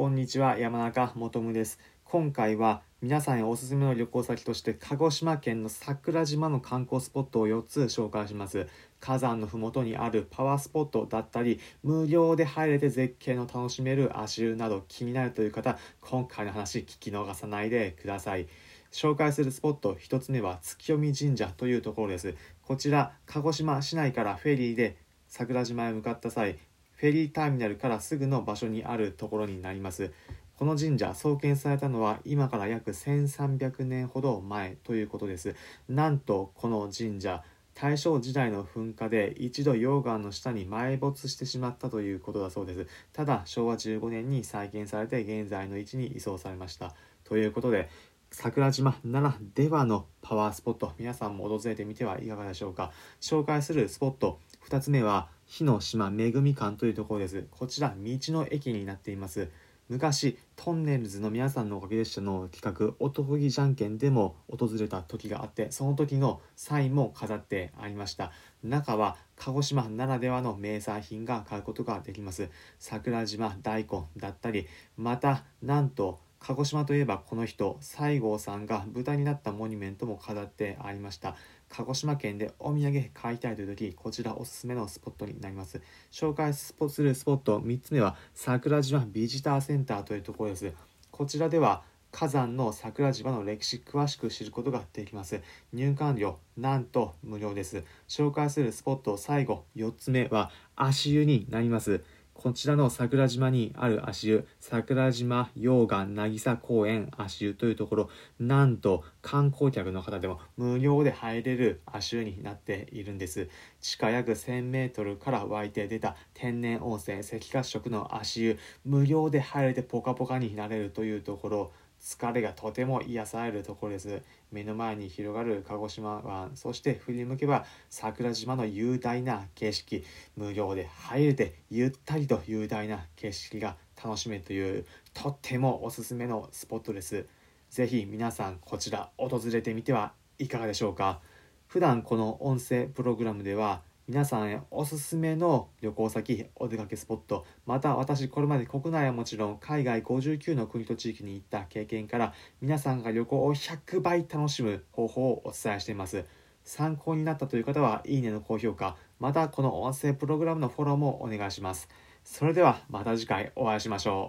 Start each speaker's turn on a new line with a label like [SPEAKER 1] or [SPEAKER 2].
[SPEAKER 1] こんにちは山中もとです。今回は皆さんへおすすめの旅行先として鹿児島県の桜島の観光スポットを4つ紹介します。火山のふもとにあるパワースポットだったり無料で入れて絶景の楽しめる足湯など気になるという方今回の話聞き逃さないでください。紹介するスポット1つ目は月読神社というところです。こちら鹿児島市内からフェリーで桜島へ向かった際フェリーターミナルからすぐの場所にあるところになります。この神社創建されたのは今から約1300年ほど前ということです。なんとこの神社大正時代の噴火で一度溶岩の下に埋没してしまったということだそうです。ただ昭和15年に再建されて現在の位置に移送されました。ということで桜島ならではのパワースポット皆さんも訪れてみてはいかがでしょうか。紹介するスポット2つ目は火の島恵み館というところです。こちら道の駅になっています。昔トンネルズの皆さんのおかげでしたの企画男気じゃんけんでも訪れた時があってその時のサインも飾ってありました。中は鹿児島ならではの名産品が買うことができます。桜島大根だったりまたなんと鹿児島といえばこの人西郷さんが豚になったモニュメントも飾ってありました。鹿児島県でお土産買いたいという時こちらおすすめのスポットになります。紹介するスポット3つ目は桜島ビジターセンターというところです。こちらでは火山の桜島の歴史詳しく知ることができます。入館料なんと無料です。紹介するスポット最後4つ目は足湯になります。こちらの桜島にある足湯、桜島溶岩渚公園足湯というところ、なんと観光客の方でも無料で入れる足湯になっているんです。地下約1000メートルから湧いて出た天然温泉赤褐色の足湯、無料で入れてポカポカになれるというところ、疲れがとても癒されるところです。目の前に広がる鹿児島湾、そして振り向けば桜島の雄大な景色、無料で入れてゆったりと雄大な景色が楽しめるというとってもおすすめのスポットです。ぜひ皆さんこちら訪れてみてはいかがでしょうか。普段この音声プログラムでは皆さんへおすすめの旅行先、お出かけスポット、また私これまで国内はもちろん海外59の国と地域に行った経験から皆さんが旅行を100倍楽しむ方法をお伝えしています。参考になったという方はいいねの高評価、またこの音声プログラムのフォローもお願いします。それではまた次回お会いしましょう。